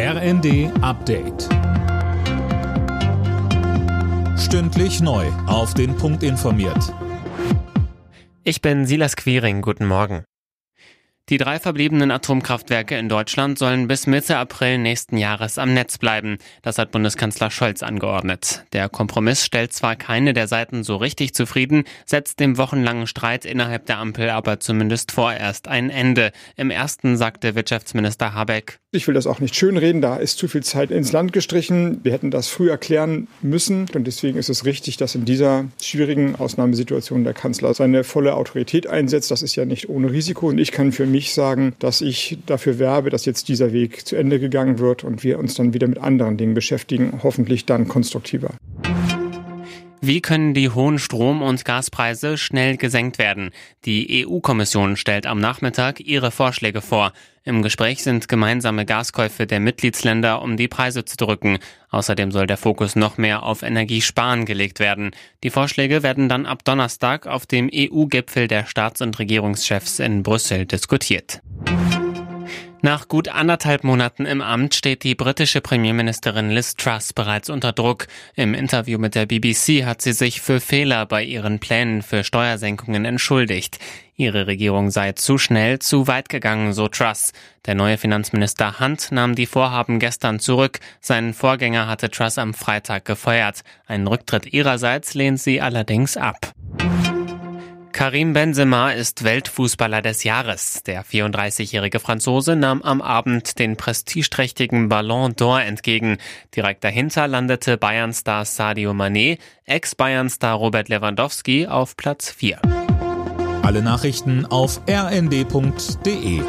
RND Update. Stündlich neu. Auf den Punkt informiert. Ich bin Silas Quiring. Guten Morgen. Die drei verbliebenen Atomkraftwerke in Deutschland sollen bis Mitte April nächsten Jahres am Netz bleiben. Das hat Bundeskanzler Scholz angeordnet. Der Kompromiss stellt zwar keine der Seiten so richtig zufrieden, setzt dem wochenlangen Streit innerhalb der Ampel aber zumindest vorerst ein Ende. Im ersten sagte Wirtschaftsminister Habeck. Ich will das auch nicht schönreden, da ist zu viel Zeit ins Land gestrichen. Wir hätten das früher klären müssen und deswegen ist es richtig, dass in dieser schwierigen Ausnahmesituation der Kanzler seine volle Autorität einsetzt. Das ist ja nicht ohne Risiko und ich kann für mich mich sagen, dass ich dafür werbe, dass jetzt dieser Weg zu Ende gegangen wird und wir uns dann wieder mit anderen Dingen beschäftigen, hoffentlich dann konstruktiver. Wie können die hohen Strom- und Gaspreise schnell gesenkt werden? Die EU-Kommission stellt am Nachmittag ihre Vorschläge vor. Im Gespräch sind gemeinsame Gaskäufe der Mitgliedsländer, um die Preise zu drücken. Außerdem soll der Fokus noch mehr auf Energiesparen gelegt werden. Die Vorschläge werden dann ab Donnerstag auf dem EU-Gipfel der Staats- und Regierungschefs in Brüssel diskutiert. Nach gut anderthalb Monaten im Amt steht die britische Premierministerin Liz Truss bereits unter Druck. Im Interview mit der BBC hat sie sich für Fehler bei ihren Plänen für Steuersenkungen entschuldigt. Ihre Regierung sei zu schnell, zu weit gegangen, so Truss. Der neue Finanzminister Hunt nahm die Vorhaben gestern zurück. Seinen Vorgänger hatte Truss am Freitag gefeuert. Einen Rücktritt ihrerseits lehnt sie allerdings ab. Karim Benzema ist Weltfußballer des Jahres. Der 34-jährige Franzose nahm am Abend den prestigeträchtigen Ballon d'Or entgegen. Direkt dahinter landete Bayern-Star Sadio Mané, Ex-Bayern-Star Robert Lewandowski auf Platz 4. Alle Nachrichten auf rnd.de